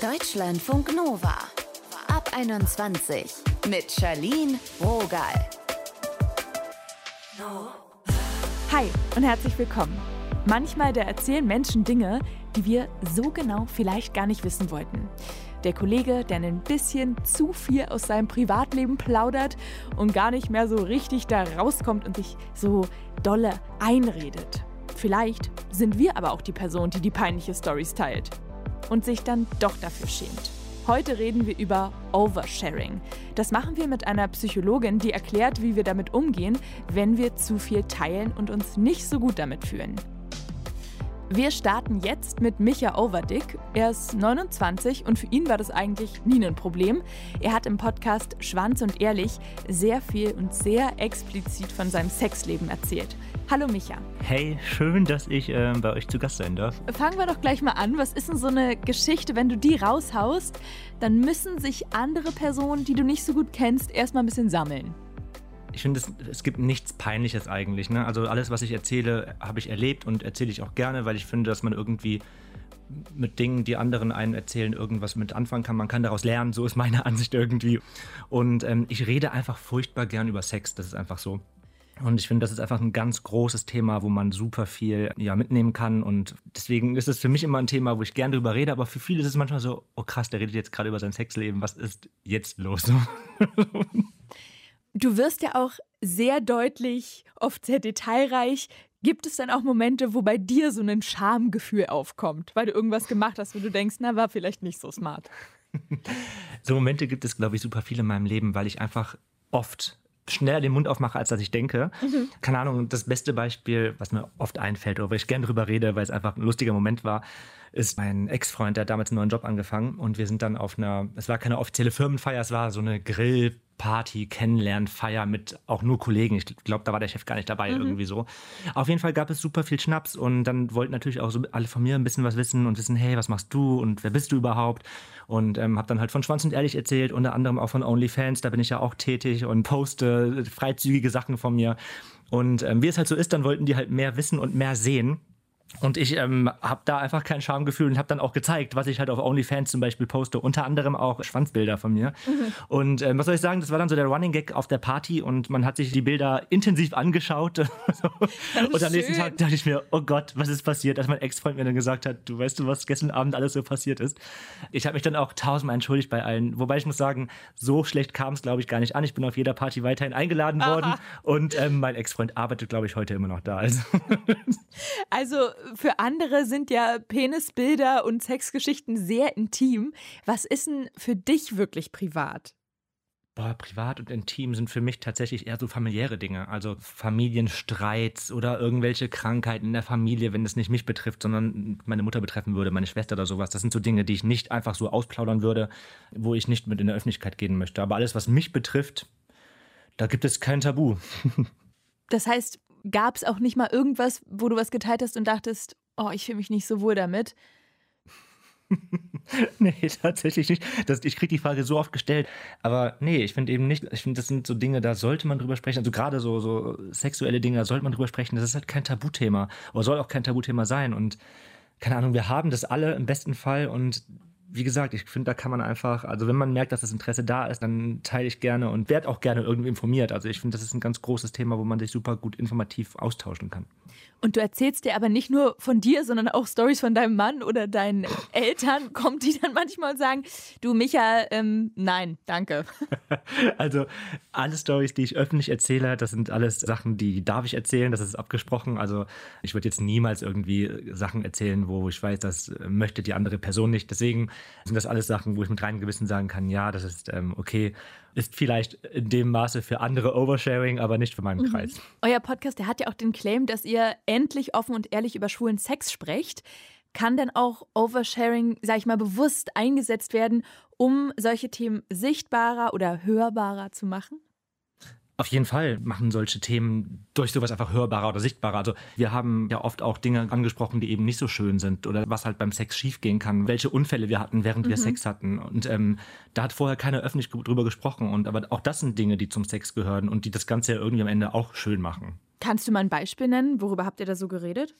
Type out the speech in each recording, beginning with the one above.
Deutschlandfunk Nova. Ab 21 mit Charlene Rogal. Hi und herzlich willkommen. Manchmal da erzählen Menschen Dinge, die wir so genau vielleicht gar nicht wissen wollten. Der Kollege, der ein bisschen zu viel aus seinem Privatleben plaudert und gar nicht mehr so richtig da rauskommt und sich so dolle einredet. Vielleicht sind wir aber auch die Person, die die peinliche Stories teilt und sich dann doch dafür schämt. Heute reden wir über Oversharing. Das machen wir mit einer Psychologin, die erklärt, wie wir damit umgehen, wenn wir zu viel teilen und uns nicht so gut damit fühlen. Wir starten jetzt mit Micha Overdick. Er ist 29 und für ihn war das eigentlich nie ein Problem. Er hat im Podcast Schwanz und Ehrlich sehr viel und sehr explizit von seinem Sexleben erzählt. Hallo Micha. Hey, schön, dass ich äh, bei euch zu Gast sein darf. Fangen wir doch gleich mal an. Was ist denn so eine Geschichte, wenn du die raushaust, dann müssen sich andere Personen, die du nicht so gut kennst, erstmal ein bisschen sammeln ich finde, es, es, gibt nichts Peinliches eigentlich. Ne? Also alles, was ich erzähle, habe ich erlebt und erzähle ich auch gerne, weil ich finde, dass man irgendwie mit Dingen, die anderen einen erzählen, irgendwas mit anfangen kann. Man kann daraus lernen, so ist meine Ansicht irgendwie. Und ähm, ich rede einfach furchtbar gern über Sex, das ist einfach so. Und ich finde, das ist einfach ein ganz großes Thema, wo man super viel ja, mitnehmen kann. Und deswegen ist es für mich immer ein Thema, wo ich gern drüber rede. Aber für viele ist es manchmal so, oh krass, der redet jetzt gerade über sein Sexleben. Was ist jetzt los? Du wirst ja auch sehr deutlich, oft sehr detailreich. Gibt es dann auch Momente, wo bei dir so ein Schamgefühl aufkommt, weil du irgendwas gemacht hast, wo du denkst, na, war vielleicht nicht so smart? so Momente gibt es, glaube ich, super viele in meinem Leben, weil ich einfach oft schneller den Mund aufmache, als dass ich denke. Mhm. Keine Ahnung, das beste Beispiel, was mir oft einfällt oder wo ich gern drüber rede, weil es einfach ein lustiger Moment war, ist mein Ex-Freund, der hat damals einen neuen Job angefangen und wir sind dann auf einer, es war keine offizielle Firmenfeier, es war so eine Grill- Party, Kennenlernen, Feier mit auch nur Kollegen. Ich glaube, da war der Chef gar nicht dabei, mhm. irgendwie so. Auf jeden Fall gab es super viel Schnaps und dann wollten natürlich auch so alle von mir ein bisschen was wissen und wissen, hey, was machst du und wer bist du überhaupt? Und ähm, habe dann halt von Schwanz und Ehrlich erzählt, unter anderem auch von OnlyFans, da bin ich ja auch tätig und poste freizügige Sachen von mir. Und ähm, wie es halt so ist, dann wollten die halt mehr wissen und mehr sehen. Und ich ähm, habe da einfach kein Schamgefühl und habe dann auch gezeigt, was ich halt auf OnlyFans zum Beispiel poste. Unter anderem auch Schwanzbilder von mir. Mhm. Und ähm, was soll ich sagen, das war dann so der Running Gag auf der Party und man hat sich die Bilder intensiv angeschaut. und am nächsten Tag dachte ich mir, oh Gott, was ist passiert? Als mein Ex-Freund mir dann gesagt hat, du weißt du, was gestern Abend alles so passiert ist. Ich habe mich dann auch tausendmal entschuldigt bei allen. Wobei ich muss sagen, so schlecht kam es, glaube ich, gar nicht an. Ich bin auf jeder Party weiterhin eingeladen Aha. worden und ähm, mein Ex-Freund arbeitet, glaube ich, heute immer noch da. Also, also für andere sind ja Penisbilder und Sexgeschichten sehr intim. Was ist denn für dich wirklich privat? Boah, privat und intim sind für mich tatsächlich eher so familiäre Dinge. Also Familienstreits oder irgendwelche Krankheiten in der Familie, wenn es nicht mich betrifft, sondern meine Mutter betreffen würde, meine Schwester oder sowas. Das sind so Dinge, die ich nicht einfach so ausplaudern würde, wo ich nicht mit in der Öffentlichkeit gehen möchte. Aber alles, was mich betrifft, da gibt es kein Tabu. Das heißt, gab es auch nicht mal irgendwas, wo du was geteilt hast und dachtest, oh, ich fühle mich nicht so wohl damit? nee, tatsächlich nicht. Das, ich kriege die Frage so oft gestellt. Aber nee, ich finde eben nicht, ich finde, das sind so Dinge, da sollte man drüber sprechen. Also gerade so, so sexuelle Dinge, da sollte man drüber sprechen. Das ist halt kein Tabuthema. Oder soll auch kein Tabuthema sein. Und keine Ahnung, wir haben das alle im besten Fall und wie gesagt, ich finde, da kann man einfach, also wenn man merkt, dass das Interesse da ist, dann teile ich gerne und werde auch gerne irgendwie informiert. Also ich finde, das ist ein ganz großes Thema, wo man sich super gut informativ austauschen kann. Und du erzählst dir aber nicht nur von dir, sondern auch Stories von deinem Mann oder deinen Eltern. Kommt die dann manchmal und sagen, du Micha, ähm, nein, danke. Also alle Stories, die ich öffentlich erzähle, das sind alles Sachen, die darf ich erzählen, das ist abgesprochen. Also ich würde jetzt niemals irgendwie Sachen erzählen, wo ich weiß, das möchte die andere Person nicht. Deswegen sind das alles Sachen, wo ich mit reinem Gewissen sagen kann, ja, das ist ähm, okay. Ist vielleicht in dem Maße für andere Oversharing, aber nicht für meinen mhm. Kreis. Euer Podcast, der hat ja auch den Claim, dass ihr endlich offen und ehrlich über schwulen Sex sprecht. Kann denn auch Oversharing, sag ich mal, bewusst eingesetzt werden, um solche Themen sichtbarer oder hörbarer zu machen? Auf jeden Fall machen solche Themen durch sowas einfach hörbarer oder sichtbarer. Also wir haben ja oft auch Dinge angesprochen, die eben nicht so schön sind oder was halt beim Sex schiefgehen kann, welche Unfälle wir hatten, während mhm. wir Sex hatten. Und ähm, da hat vorher keiner öffentlich drüber gesprochen. Und aber auch das sind Dinge, die zum Sex gehören und die das Ganze ja irgendwie am Ende auch schön machen. Kannst du mal ein Beispiel nennen? Worüber habt ihr da so geredet?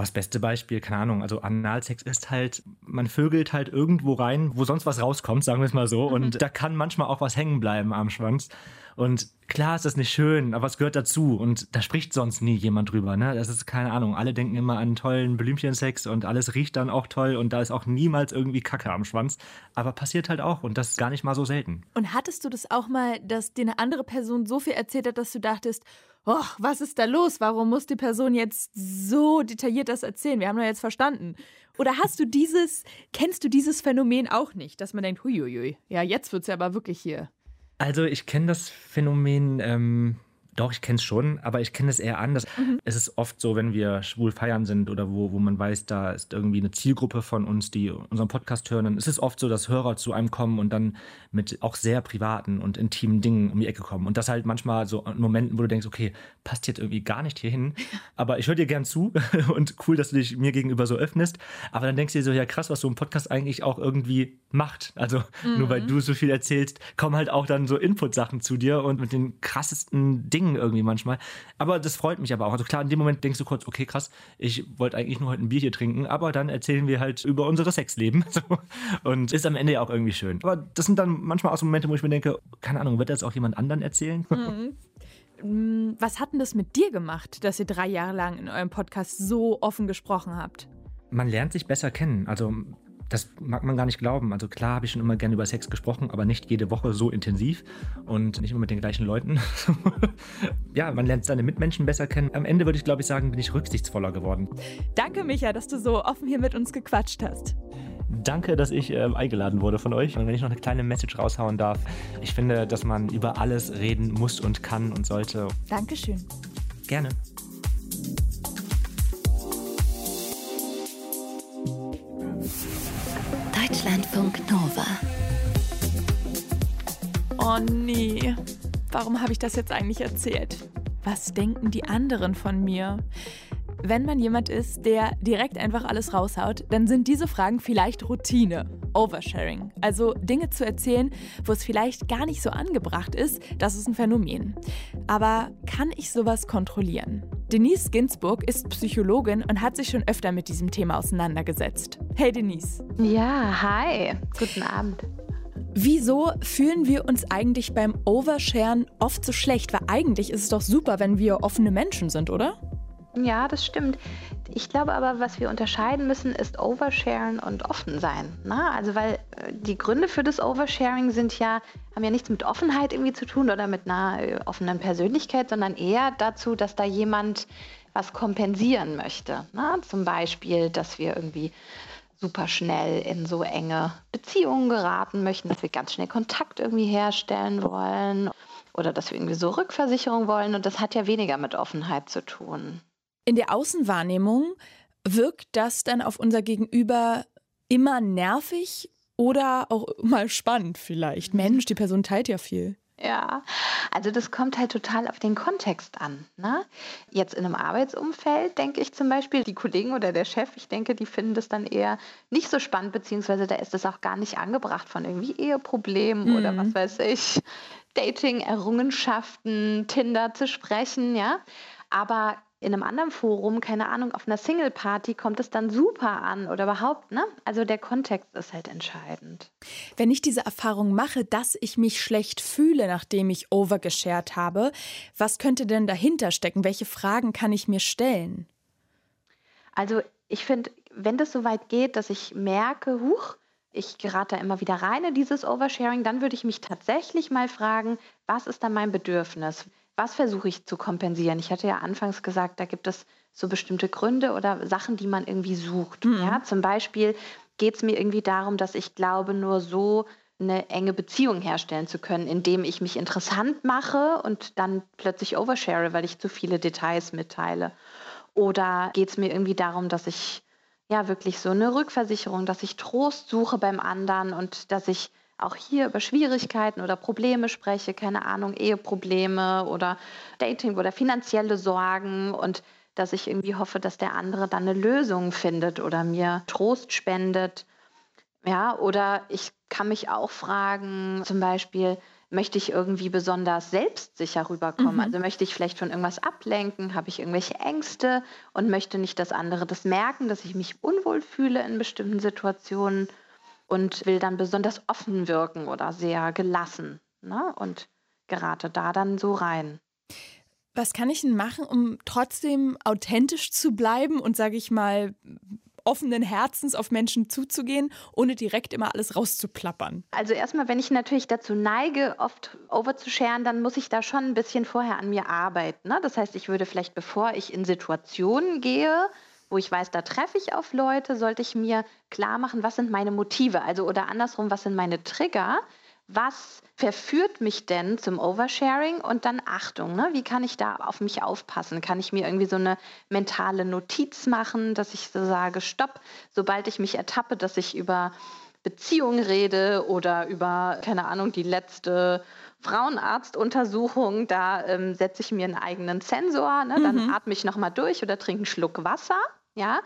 Das beste Beispiel, keine Ahnung, also Analsex ist halt, man vögelt halt irgendwo rein, wo sonst was rauskommt, sagen wir es mal so. Und mhm. da kann manchmal auch was hängen bleiben am Schwanz. Und klar ist das nicht schön, aber es gehört dazu. Und da spricht sonst nie jemand drüber. Ne? Das ist keine Ahnung. Alle denken immer an tollen Blümchensex und alles riecht dann auch toll und da ist auch niemals irgendwie Kacke am Schwanz. Aber passiert halt auch und das ist gar nicht mal so selten. Und hattest du das auch mal, dass dir eine andere Person so viel erzählt hat, dass du dachtest, oh, was ist da los? Warum muss die Person jetzt so detailliert das erzählen? Wir haben doch jetzt verstanden. Oder hast du dieses, kennst du dieses Phänomen auch nicht, dass man denkt, huiuiui, ja, jetzt wird es ja aber wirklich hier. Also ich kenne das Phänomen ähm, doch, ich kenne es schon, aber ich kenne es eher anders. Mhm. Es ist oft so, wenn wir schwul feiern sind oder wo, wo man weiß, da ist irgendwie eine Zielgruppe von uns, die unseren Podcast hören, dann ist es oft so, dass Hörer zu einem kommen und dann mit auch sehr privaten und intimen Dingen um die Ecke kommen. Und das halt manchmal so in Momenten, wo du denkst, okay, passt jetzt irgendwie gar nicht hierhin, aber ich höre dir gern zu und cool, dass du dich mir gegenüber so öffnest. Aber dann denkst du dir so, ja krass, was so ein Podcast eigentlich auch irgendwie macht. Also mhm. nur weil mhm. du so viel erzählst, kommen halt auch dann so Input-Sachen zu dir und mit den krassesten Dingen Dingen irgendwie manchmal. Aber das freut mich aber auch. Also klar, in dem Moment denkst du kurz, okay, krass, ich wollte eigentlich nur heute ein Bier hier trinken, aber dann erzählen wir halt über unsere Sexleben. Und ist am Ende ja auch irgendwie schön. Aber das sind dann manchmal auch so Momente, wo ich mir denke, keine Ahnung, wird das auch jemand anderen erzählen? Mhm. Mm, was hat denn das mit dir gemacht, dass ihr drei Jahre lang in eurem Podcast so offen gesprochen habt? Man lernt sich besser kennen. Also das mag man gar nicht glauben. Also klar habe ich schon immer gerne über Sex gesprochen, aber nicht jede Woche so intensiv und nicht immer mit den gleichen Leuten. ja, man lernt seine Mitmenschen besser kennen. Am Ende würde ich, glaube ich, sagen, bin ich rücksichtsvoller geworden. Danke, Micha, dass du so offen hier mit uns gequatscht hast. Danke, dass ich äh, eingeladen wurde von euch. Und wenn ich noch eine kleine Message raushauen darf, ich finde, dass man über alles reden muss und kann und sollte. Dankeschön. Gerne. Deutschlandfunk Nova. Oh nee, warum habe ich das jetzt eigentlich erzählt? Was denken die anderen von mir? Wenn man jemand ist, der direkt einfach alles raushaut, dann sind diese Fragen vielleicht Routine. Oversharing. Also Dinge zu erzählen, wo es vielleicht gar nicht so angebracht ist, das ist ein Phänomen. Aber kann ich sowas kontrollieren? Denise Ginsburg ist Psychologin und hat sich schon öfter mit diesem Thema auseinandergesetzt. Hey Denise. Ja, hi. Guten Abend. Wieso fühlen wir uns eigentlich beim Oversharen oft so schlecht? Weil eigentlich ist es doch super, wenn wir offene Menschen sind, oder? Ja, das stimmt. Ich glaube aber, was wir unterscheiden müssen, ist Oversharen und offen sein. Na? Also weil äh, die Gründe für das Oversharing sind ja, haben ja nichts mit Offenheit irgendwie zu tun oder mit einer äh, offenen Persönlichkeit, sondern eher dazu, dass da jemand was kompensieren möchte. Na? Zum Beispiel, dass wir irgendwie super schnell in so enge Beziehungen geraten möchten, dass wir ganz schnell Kontakt irgendwie herstellen wollen oder dass wir irgendwie so Rückversicherung wollen. Und das hat ja weniger mit Offenheit zu tun. In der Außenwahrnehmung wirkt das dann auf unser Gegenüber immer nervig oder auch mal spannend vielleicht. Mensch, die Person teilt ja viel. Ja, also das kommt halt total auf den Kontext an. Ne? Jetzt in einem Arbeitsumfeld denke ich zum Beispiel, die Kollegen oder der Chef, ich denke, die finden das dann eher nicht so spannend, beziehungsweise da ist es auch gar nicht angebracht von irgendwie Eheproblemen mhm. oder was weiß ich, Dating-Errungenschaften, Tinder zu sprechen, ja. Aber in einem anderen Forum, keine Ahnung, auf einer Single-Party kommt es dann super an oder überhaupt, ne? Also der Kontext ist halt entscheidend. Wenn ich diese Erfahrung mache, dass ich mich schlecht fühle, nachdem ich overgeshared habe, was könnte denn dahinter stecken? Welche Fragen kann ich mir stellen? Also ich finde, wenn das so weit geht, dass ich merke, huch, ich gerate da immer wieder rein in dieses Oversharing, dann würde ich mich tatsächlich mal fragen, was ist da mein Bedürfnis? Was versuche ich zu kompensieren? Ich hatte ja anfangs gesagt, da gibt es so bestimmte Gründe oder Sachen, die man irgendwie sucht. Mhm. Ja, zum Beispiel geht es mir irgendwie darum, dass ich glaube, nur so eine enge Beziehung herstellen zu können, indem ich mich interessant mache und dann plötzlich overshare, weil ich zu viele Details mitteile. Oder geht es mir irgendwie darum, dass ich ja wirklich so eine Rückversicherung, dass ich Trost suche beim anderen und dass ich auch hier über Schwierigkeiten oder Probleme spreche, keine Ahnung, Eheprobleme oder Dating oder finanzielle Sorgen und dass ich irgendwie hoffe, dass der andere dann eine Lösung findet oder mir Trost spendet. Ja, oder ich kann mich auch fragen, zum Beispiel, möchte ich irgendwie besonders selbstsicher rüberkommen? Mhm. Also möchte ich vielleicht von irgendwas ablenken? Habe ich irgendwelche Ängste und möchte nicht, dass andere das merken, dass ich mich unwohl fühle in bestimmten Situationen und will dann besonders offen wirken oder sehr gelassen ne? und gerate da dann so rein. Was kann ich denn machen, um trotzdem authentisch zu bleiben und, sage ich mal, offenen Herzens auf Menschen zuzugehen, ohne direkt immer alles rauszuplappern? Also erstmal, wenn ich natürlich dazu neige, oft overzusharen, dann muss ich da schon ein bisschen vorher an mir arbeiten. Ne? Das heißt, ich würde vielleicht, bevor ich in Situationen gehe, wo ich weiß, da treffe ich auf Leute, sollte ich mir klar machen, was sind meine Motive? Also oder andersrum, was sind meine Trigger? was verführt mich denn zum Oversharing? Und dann Achtung, ne? wie kann ich da auf mich aufpassen? Kann ich mir irgendwie so eine mentale Notiz machen, dass ich so sage, stopp, sobald ich mich ertappe, dass ich über Beziehungen rede oder über, keine Ahnung, die letzte Frauenarztuntersuchung, da ähm, setze ich mir einen eigenen Sensor, ne? dann mhm. atme ich nochmal durch oder trinke einen Schluck Wasser. Ja?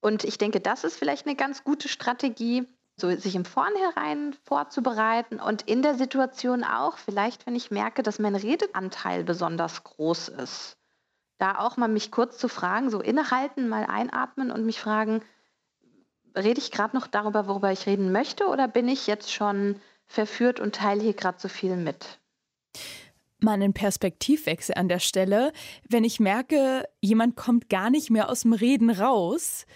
Und ich denke, das ist vielleicht eine ganz gute Strategie so sich im Vornherein vorzubereiten und in der Situation auch, vielleicht wenn ich merke, dass mein Redeanteil besonders groß ist, da auch mal mich kurz zu fragen, so innehalten, mal einatmen und mich fragen, rede ich gerade noch darüber, worüber ich reden möchte oder bin ich jetzt schon verführt und teile hier gerade so viel mit? Mal einen Perspektivwechsel an der Stelle. Wenn ich merke, jemand kommt gar nicht mehr aus dem Reden raus,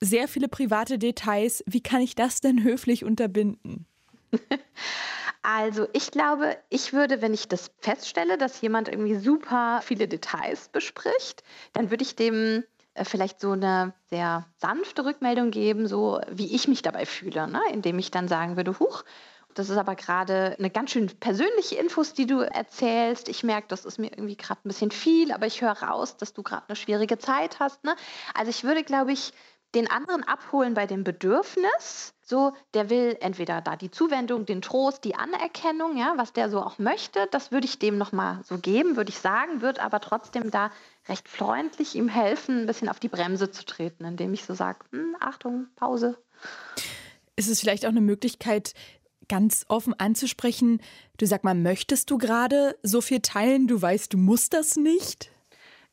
sehr viele private Details. Wie kann ich das denn höflich unterbinden? Also ich glaube, ich würde, wenn ich das feststelle, dass jemand irgendwie super viele Details bespricht, dann würde ich dem äh, vielleicht so eine sehr sanfte Rückmeldung geben, so wie ich mich dabei fühle, ne? indem ich dann sagen würde, huch, das ist aber gerade eine ganz schön persönliche Infos, die du erzählst. Ich merke, das ist mir irgendwie gerade ein bisschen viel, aber ich höre raus, dass du gerade eine schwierige Zeit hast. Ne? Also ich würde, glaube ich, den anderen abholen bei dem Bedürfnis. So, der will entweder da die Zuwendung, den Trost, die Anerkennung, ja, was der so auch möchte, das würde ich dem nochmal so geben, würde ich sagen, würde aber trotzdem da recht freundlich ihm helfen, ein bisschen auf die Bremse zu treten, indem ich so sage, hm, Achtung, Pause. Ist es vielleicht auch eine Möglichkeit, ganz offen anzusprechen, du sag mal, möchtest du gerade so viel teilen, du weißt, du musst das nicht?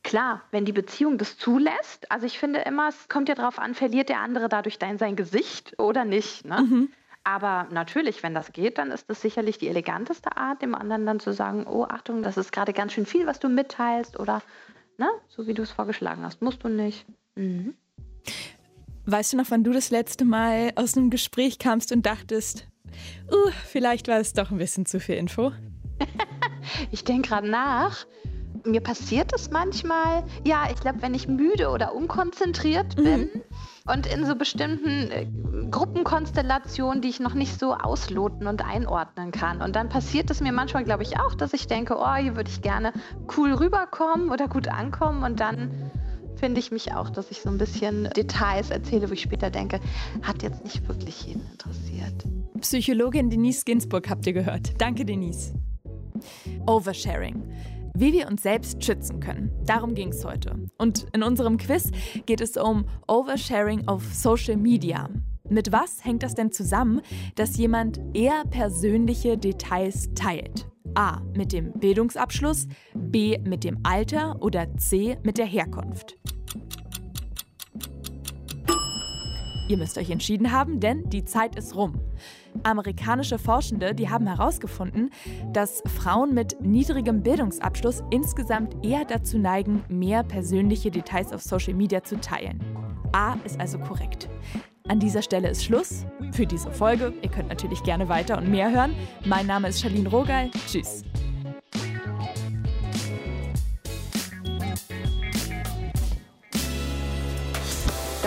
Klar, wenn die Beziehung das zulässt, also ich finde immer, es kommt ja darauf an, verliert der andere dadurch dein, sein Gesicht oder nicht. Ne? Mhm. Aber natürlich, wenn das geht, dann ist das sicherlich die eleganteste Art, dem anderen dann zu sagen, oh Achtung, das ist gerade ganz schön viel, was du mitteilst oder ne, so wie du es vorgeschlagen hast, musst du nicht. Mhm. Weißt du noch, wann du das letzte Mal aus einem Gespräch kamst und dachtest, uh, vielleicht war es doch ein bisschen zu viel Info? ich denke gerade nach mir passiert es manchmal, ja, ich glaube, wenn ich müde oder unkonzentriert mhm. bin mhm. und in so bestimmten äh, Gruppenkonstellationen, die ich noch nicht so ausloten und einordnen kann. Und dann passiert es mir manchmal, glaube ich, auch, dass ich denke, oh, hier würde ich gerne cool rüberkommen oder gut ankommen und dann finde ich mich auch, dass ich so ein bisschen Details erzähle, wo ich später denke, hat jetzt nicht wirklich jeden interessiert. Psychologin Denise Ginsburg habt ihr gehört. Danke, Denise. Oversharing. Wie wir uns selbst schützen können. Darum ging es heute. Und in unserem Quiz geht es um Oversharing auf Social Media. Mit was hängt das denn zusammen, dass jemand eher persönliche Details teilt? A. Mit dem Bildungsabschluss, B. mit dem Alter oder C. mit der Herkunft. Ihr müsst euch entschieden haben, denn die Zeit ist rum. Amerikanische Forschende, die haben herausgefunden, dass Frauen mit niedrigem Bildungsabschluss insgesamt eher dazu neigen, mehr persönliche Details auf Social Media zu teilen. A ist also korrekt. An dieser Stelle ist Schluss für diese Folge. Ihr könnt natürlich gerne weiter und mehr hören. Mein Name ist Charlene Rogal. Tschüss.